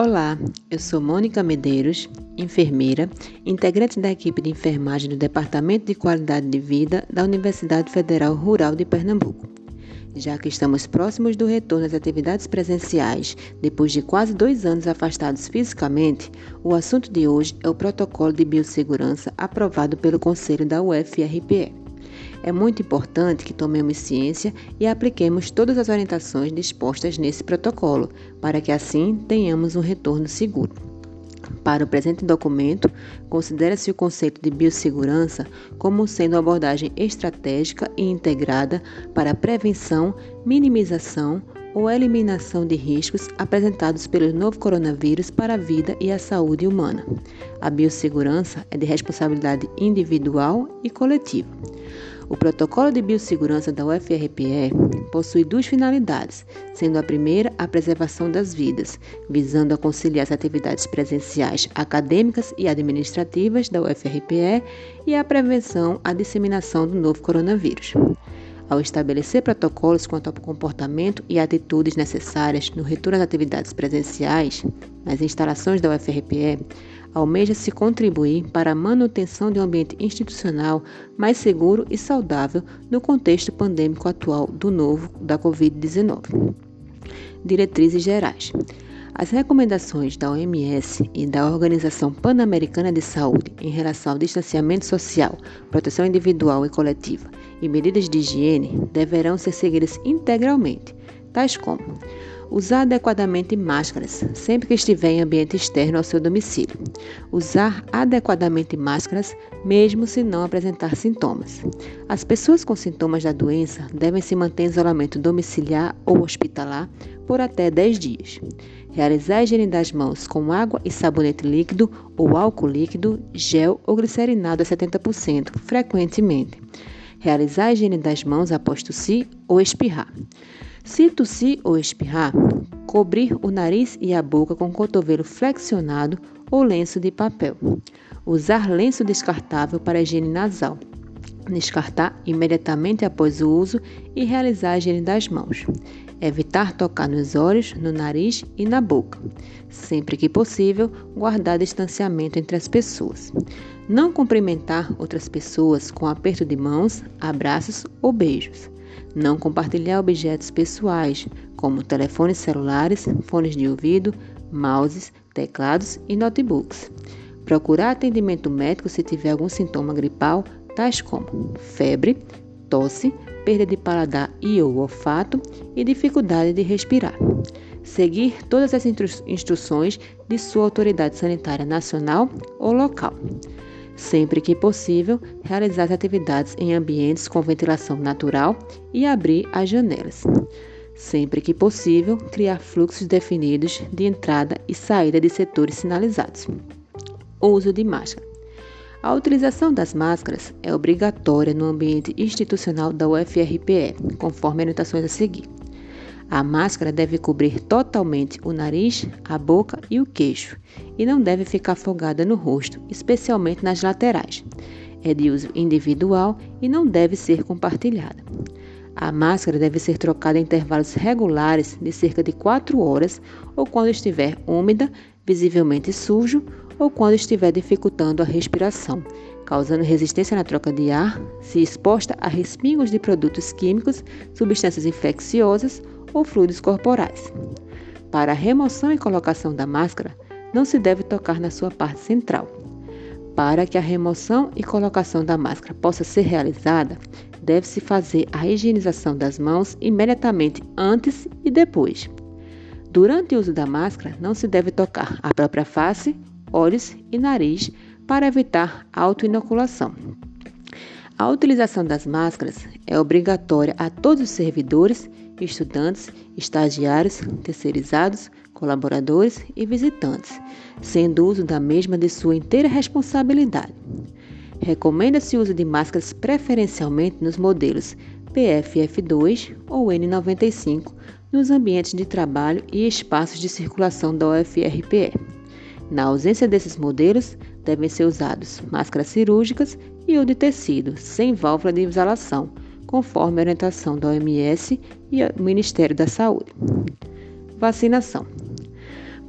Olá, eu sou Mônica Medeiros, enfermeira, integrante da equipe de enfermagem do Departamento de Qualidade de Vida da Universidade Federal Rural de Pernambuco. Já que estamos próximos do retorno às atividades presenciais, depois de quase dois anos afastados fisicamente, o assunto de hoje é o protocolo de biossegurança aprovado pelo Conselho da UFRPE. É muito importante que tomemos ciência e apliquemos todas as orientações dispostas nesse protocolo, para que assim tenhamos um retorno seguro. Para o presente documento, considera-se o conceito de biossegurança como sendo uma abordagem estratégica e integrada para a prevenção, minimização ou eliminação de riscos apresentados pelo novo coronavírus para a vida e a saúde humana. A biossegurança é de responsabilidade individual e coletiva. O Protocolo de Biossegurança da UFRPE possui duas finalidades, sendo a primeira a preservação das vidas, visando a conciliar as atividades presenciais, acadêmicas e administrativas da UFRPE e a prevenção à disseminação do novo coronavírus. Ao estabelecer protocolos quanto ao comportamento e atitudes necessárias no retorno às atividades presenciais nas instalações da UFRPE, almeja-se contribuir para a manutenção de um ambiente institucional mais seguro e saudável no contexto pandêmico atual do novo da Covid-19. Diretrizes gerais. As recomendações da OMS e da Organização Pan-Americana de Saúde em relação ao distanciamento social, proteção individual e coletiva e medidas de higiene deverão ser seguidas integralmente, tais como Usar adequadamente máscaras sempre que estiver em ambiente externo ao seu domicílio. Usar adequadamente máscaras mesmo se não apresentar sintomas. As pessoas com sintomas da doença devem se manter em isolamento domiciliar ou hospitalar por até 10 dias. Realizar a higiene das mãos com água e sabonete líquido ou álcool líquido, gel ou glicerinado a 70% frequentemente. Realizar a higiene das mãos após tossir ou espirrar. Se tossir ou espirrar, cobrir o nariz e a boca com cotovelo flexionado ou lenço de papel. Usar lenço descartável para higiene nasal. Descartar imediatamente após o uso e realizar a higiene das mãos. Evitar tocar nos olhos, no nariz e na boca. Sempre que possível, guardar distanciamento entre as pessoas. Não cumprimentar outras pessoas com aperto de mãos, abraços ou beijos não compartilhar objetos pessoais, como telefones celulares, fones de ouvido, mouses, teclados e notebooks. Procurar atendimento médico se tiver algum sintoma gripal, tais como febre, tosse, perda de paladar e ou olfato e dificuldade de respirar. Seguir todas as instruções de sua autoridade sanitária nacional ou local sempre que possível, realizar as atividades em ambientes com ventilação natural e abrir as janelas. Sempre que possível, criar fluxos definidos de entrada e saída de setores sinalizados. Uso de máscara. A utilização das máscaras é obrigatória no ambiente institucional da UFRPE, conforme orientações a seguir. A máscara deve cobrir totalmente o nariz, a boca e o queixo e não deve ficar folgada no rosto, especialmente nas laterais. É de uso individual e não deve ser compartilhada. A máscara deve ser trocada em intervalos regulares de cerca de 4 horas ou quando estiver úmida, visivelmente sujo ou quando estiver dificultando a respiração, causando resistência na troca de ar, se exposta a respingos de produtos químicos, substâncias infecciosas ou fluidos corporais. Para a remoção e colocação da máscara, não se deve tocar na sua parte central. Para que a remoção e colocação da máscara possa ser realizada, deve-se fazer a higienização das mãos imediatamente antes e depois. Durante o uso da máscara, não se deve tocar a própria face, olhos e nariz para evitar autoinoculação. A utilização das máscaras é obrigatória a todos os servidores estudantes, estagiários, terceirizados, colaboradores e visitantes, sendo uso da mesma de sua inteira responsabilidade. Recomenda-se o uso de máscaras preferencialmente nos modelos PFF2 ou N95 nos ambientes de trabalho e espaços de circulação da UFRPE. Na ausência desses modelos, devem ser usados máscaras cirúrgicas e ou de tecido, sem válvula de exalação, conforme a orientação da OMS e o Ministério da Saúde. Vacinação.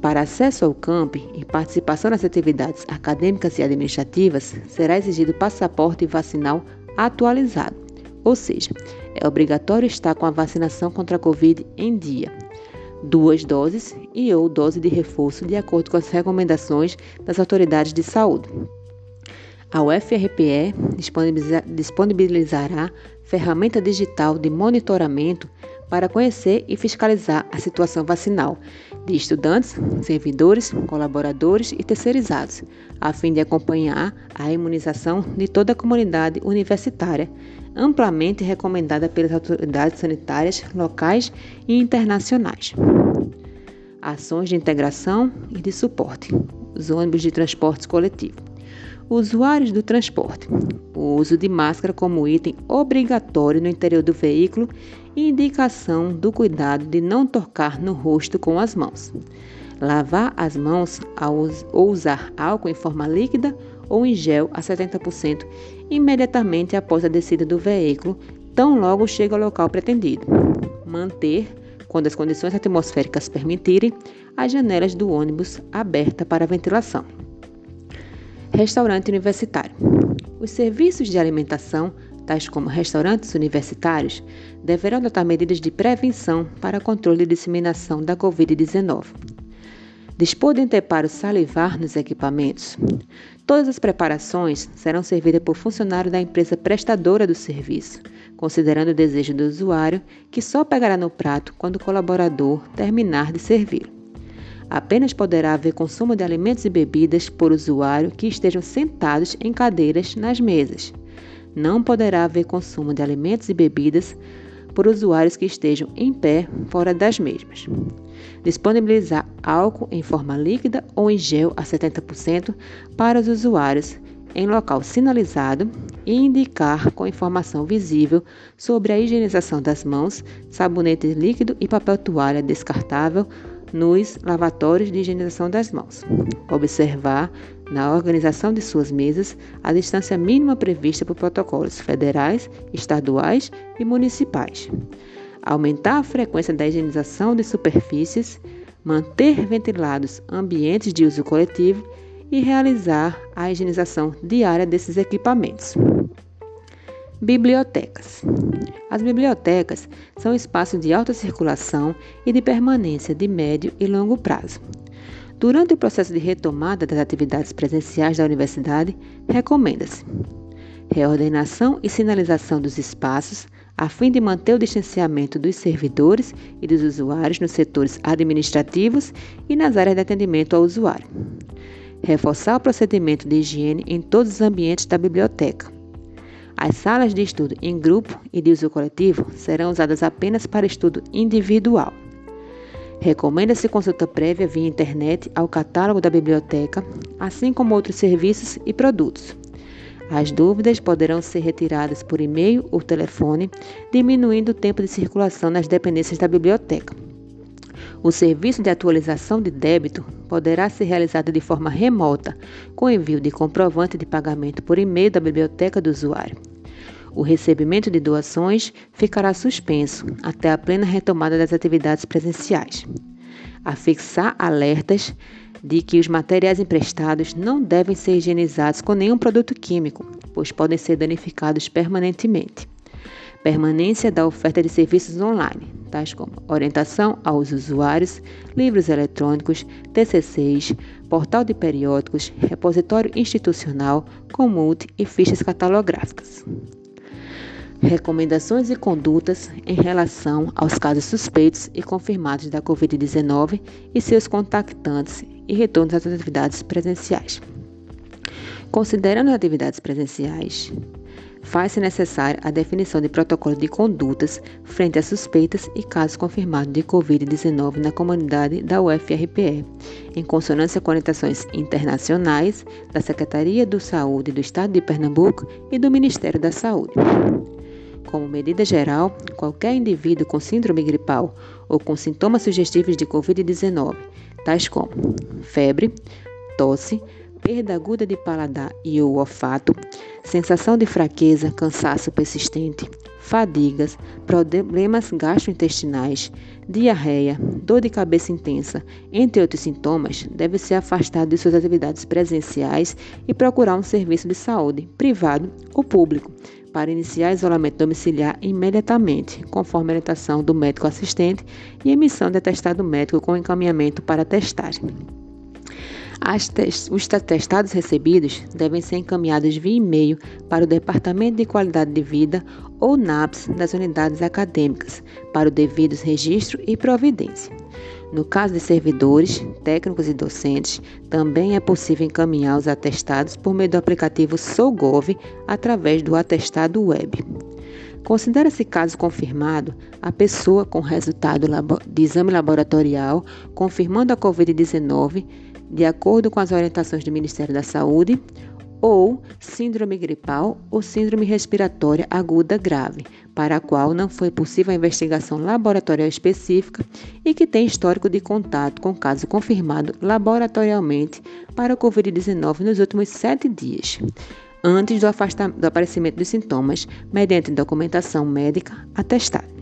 Para acesso ao camp e participação nas atividades acadêmicas e administrativas, será exigido passaporte vacinal atualizado, ou seja, é obrigatório estar com a vacinação contra a Covid em dia, duas doses e ou dose de reforço de acordo com as recomendações das autoridades de saúde. A UFRPE disponibilizará ferramenta digital de monitoramento para conhecer e fiscalizar a situação vacinal de estudantes, servidores, colaboradores e terceirizados, a fim de acompanhar a imunização de toda a comunidade universitária, amplamente recomendada pelas autoridades sanitárias locais e internacionais. Ações de integração e de suporte. Os ônibus de transporte coletivo. Usuários do transporte. O uso de máscara como item obrigatório no interior do veículo e indicação do cuidado de não tocar no rosto com as mãos. Lavar as mãos ou usar álcool em forma líquida ou em gel a 70% imediatamente após a descida do veículo, tão logo chega ao local pretendido. Manter, quando as condições atmosféricas permitirem, as janelas do ônibus abertas para ventilação. Restaurante universitário. Os serviços de alimentação, tais como restaurantes universitários, deverão adotar medidas de prevenção para controle e disseminação da Covid-19. Dispor de anteparo salivar nos equipamentos. Todas as preparações serão servidas por funcionário da empresa prestadora do serviço, considerando o desejo do usuário, que só pegará no prato quando o colaborador terminar de servir. Apenas poderá haver consumo de alimentos e bebidas por usuário que estejam sentados em cadeiras nas mesas. Não poderá haver consumo de alimentos e bebidas por usuários que estejam em pé fora das mesmas. Disponibilizar álcool em forma líquida ou em gel a 70% para os usuários em local sinalizado e indicar com informação visível sobre a higienização das mãos, sabonete líquido e papel toalha descartável nos lavatórios de higienização das mãos. Observar, na organização de suas mesas, a distância mínima prevista por protocolos federais, estaduais e municipais. Aumentar a frequência da higienização de superfícies, manter ventilados ambientes de uso coletivo e realizar a higienização diária desses equipamentos. Bibliotecas. As bibliotecas são espaços de alta circulação e de permanência de médio e longo prazo. Durante o processo de retomada das atividades presenciais da universidade, recomenda-se reordenação e sinalização dos espaços, a fim de manter o distanciamento dos servidores e dos usuários nos setores administrativos e nas áreas de atendimento ao usuário. Reforçar o procedimento de higiene em todos os ambientes da biblioteca as salas de estudo em grupo e de uso coletivo serão usadas apenas para estudo individual. Recomenda-se consulta prévia via internet ao catálogo da biblioteca, assim como outros serviços e produtos. As dúvidas poderão ser retiradas por e-mail ou telefone, diminuindo o tempo de circulação nas dependências da biblioteca. O serviço de atualização de débito poderá ser realizado de forma remota, com envio de comprovante de pagamento por e-mail da biblioteca do usuário. O recebimento de doações ficará suspenso até a plena retomada das atividades presenciais. Afixar alertas de que os materiais emprestados não devem ser higienizados com nenhum produto químico, pois podem ser danificados permanentemente. Permanência da oferta de serviços online, tais como orientação aos usuários, livros eletrônicos, TCCs, portal de periódicos, repositório institucional, comute e fichas catalográficas recomendações e condutas em relação aos casos suspeitos e confirmados da Covid-19 e seus contactantes e retorno às atividades presenciais. Considerando as atividades presenciais, faz-se necessária a definição de protocolo de condutas frente a suspeitas e casos confirmados de Covid-19 na comunidade da UFRPE, em consonância com orientações internacionais da Secretaria do Saúde do Estado de Pernambuco e do Ministério da Saúde. Como medida geral, qualquer indivíduo com síndrome gripal ou com sintomas sugestivos de Covid-19, tais como febre, tosse, perda aguda de paladar e ou olfato, sensação de fraqueza, cansaço persistente, fadigas, problemas gastrointestinais, diarreia, dor de cabeça intensa, entre outros sintomas, deve ser afastado de suas atividades presenciais e procurar um serviço de saúde, privado ou público, para iniciar isolamento domiciliar imediatamente, conforme a orientação do médico assistente e emissão de atestado médico com encaminhamento para testagem. Os atestados recebidos devem ser encaminhados via e-mail para o Departamento de Qualidade de Vida ou NAPS das unidades acadêmicas, para o devido registro e providência. No caso de servidores, técnicos e docentes, também é possível encaminhar os atestados por meio do aplicativo SouGov através do atestado web. Considera-se caso confirmado a pessoa com resultado de exame laboratorial confirmando a Covid-19, de acordo com as orientações do Ministério da Saúde, ou síndrome gripal ou síndrome respiratória aguda grave, para a qual não foi possível a investigação laboratorial específica e que tem histórico de contato com caso confirmado laboratorialmente para o Covid-19 nos últimos sete dias, antes do, do aparecimento dos sintomas, mediante documentação médica atestada.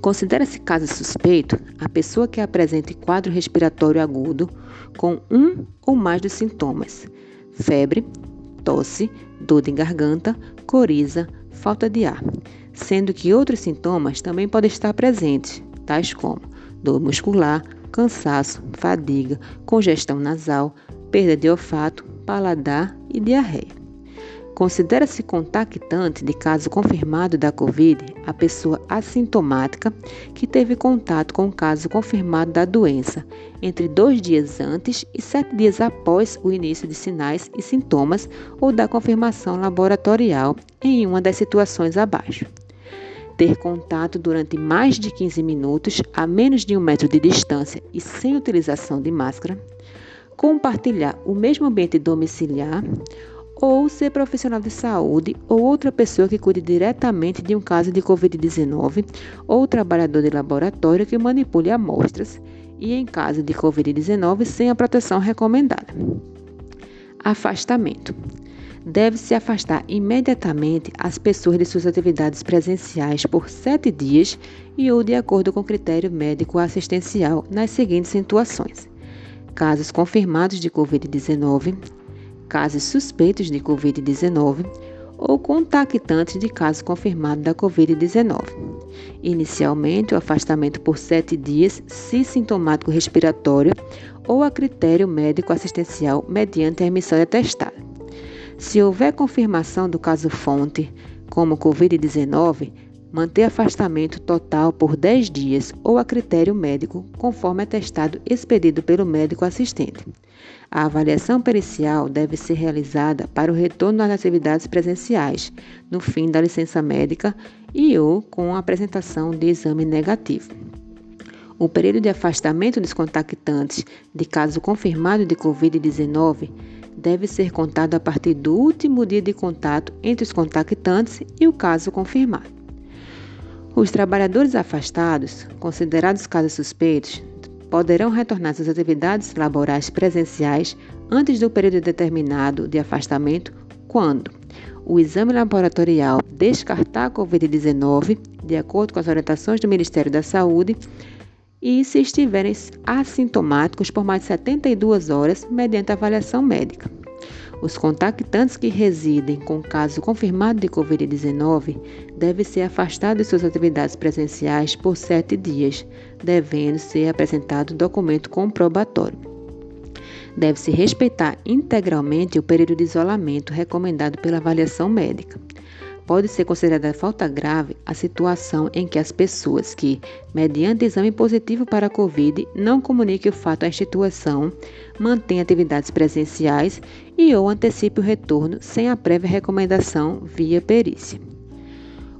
Considera-se caso suspeito a pessoa que apresente quadro respiratório agudo com um ou mais dos sintomas febre, tosse, dor de garganta, coriza, falta de ar, sendo que outros sintomas também podem estar presentes, tais como dor muscular, cansaço, fadiga, congestão nasal, perda de olfato, paladar e diarreia. Considera-se contactante de caso confirmado da Covid a pessoa assintomática que teve contato com o caso confirmado da doença entre dois dias antes e sete dias após o início de sinais e sintomas ou da confirmação laboratorial em uma das situações abaixo. Ter contato durante mais de 15 minutos a menos de um metro de distância e sem utilização de máscara. Compartilhar o mesmo ambiente domiciliar ou ser profissional de saúde ou outra pessoa que cuide diretamente de um caso de Covid-19 ou trabalhador de laboratório que manipule amostras e em caso de Covid-19 sem a proteção recomendada. Afastamento. Deve-se afastar imediatamente as pessoas de suas atividades presenciais por sete dias e ou de acordo com critério médico assistencial nas seguintes situações: casos confirmados de Covid-19, casos suspeitos de Covid-19 ou contactantes de caso confirmado da Covid-19. Inicialmente, o afastamento por sete dias, se sintomático respiratório ou a critério médico assistencial mediante a emissão de atestado. Se houver confirmação do caso fonte, como Covid-19, manter afastamento total por 10 dias ou a critério médico, conforme atestado expedido pelo médico assistente. A avaliação pericial deve ser realizada para o retorno às atividades presenciais, no fim da licença médica e ou com a apresentação de exame negativo. O período de afastamento dos contactantes de caso confirmado de Covid-19 deve ser contado a partir do último dia de contato entre os contactantes e o caso confirmado. Os trabalhadores afastados, considerados casos suspeitos, poderão retornar às atividades laborais presenciais antes do período determinado de afastamento, quando o exame laboratorial descartar a Covid-19, de acordo com as orientações do Ministério da Saúde, e se estiverem assintomáticos por mais de 72 horas mediante avaliação médica. Os contactantes que residem com caso confirmado de Covid-19 devem ser afastados de suas atividades presenciais por sete dias, devendo ser apresentado documento comprobatório. Deve-se respeitar integralmente o período de isolamento recomendado pela avaliação médica pode ser considerada falta grave a situação em que as pessoas que, mediante exame positivo para a Covid, não comuniquem o fato à instituição, mantêm atividades presenciais e ou antecipe o retorno sem a prévia recomendação via perícia.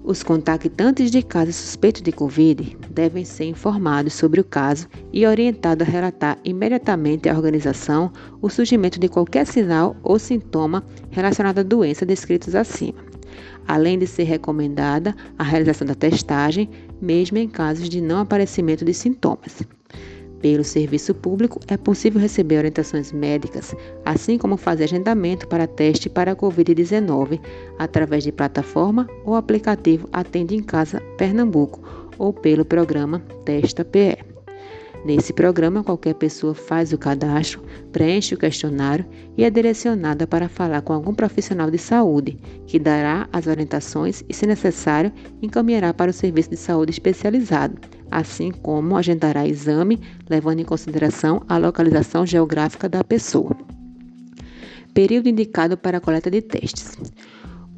Os contactantes de casos suspeitos de Covid devem ser informados sobre o caso e orientados a relatar imediatamente à organização o surgimento de qualquer sinal ou sintoma relacionado à doença descritos acima além de ser recomendada a realização da testagem, mesmo em casos de não aparecimento de sintomas. Pelo serviço público, é possível receber orientações médicas, assim como fazer agendamento para teste para a Covid-19 através de plataforma ou aplicativo Atende em Casa Pernambuco ou pelo programa Testa PE. Nesse programa, qualquer pessoa faz o cadastro, preenche o questionário e é direcionada para falar com algum profissional de saúde, que dará as orientações e, se necessário, encaminhará para o serviço de saúde especializado, assim como agendará exame, levando em consideração a localização geográfica da pessoa. Período indicado para a coleta de testes.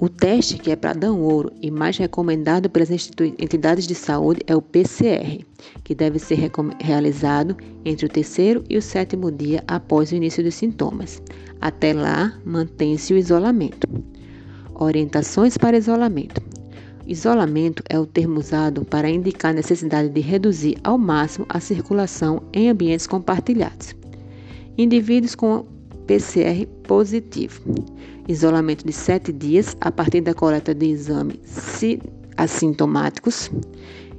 O teste que é para dar ouro e mais recomendado pelas entidades de saúde é o PCR, que deve ser realizado entre o terceiro e o sétimo dia após o início dos sintomas. Até lá, mantém-se o isolamento. Orientações para isolamento. Isolamento é o termo usado para indicar a necessidade de reduzir ao máximo a circulação em ambientes compartilhados. Indivíduos com PCR positivo. Isolamento de 7 dias a partir da coleta de exames assintomáticos.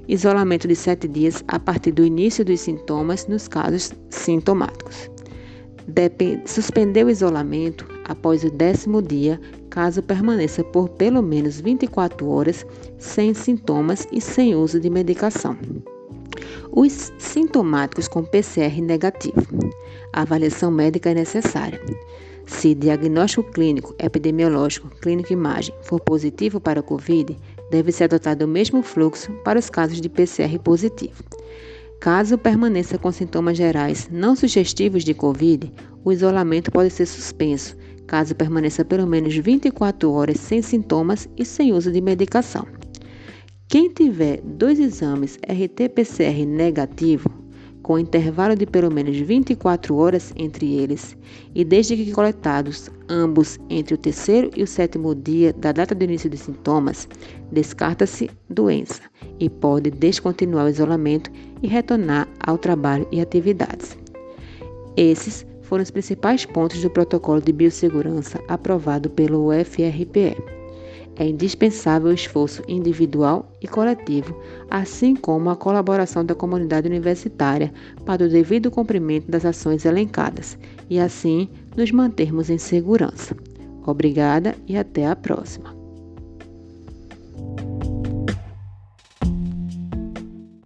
Isolamento de 7 dias a partir do início dos sintomas nos casos sintomáticos. Depende, suspender o isolamento após o décimo dia, caso permaneça por pelo menos 24 horas sem sintomas e sem uso de medicação. Os sintomáticos com PCR negativo. A avaliação médica é necessária. Se diagnóstico clínico, epidemiológico, clínico imagem for positivo para a COVID, deve ser adotado o mesmo fluxo para os casos de PCR positivo. Caso permaneça com sintomas gerais não sugestivos de COVID, o isolamento pode ser suspenso, caso permaneça pelo menos 24 horas sem sintomas e sem uso de medicação. Quem tiver dois exames RT-PCR negativo, com intervalo de pelo menos 24 horas entre eles, e desde que coletados ambos entre o terceiro e o sétimo dia da data de início dos sintomas, descarta-se doença e pode descontinuar o isolamento e retornar ao trabalho e atividades. Esses foram os principais pontos do protocolo de biossegurança aprovado pelo UFRPE. É indispensável o esforço individual e coletivo, assim como a colaboração da comunidade universitária para o devido cumprimento das ações elencadas e assim nos mantermos em segurança. Obrigada e até a próxima.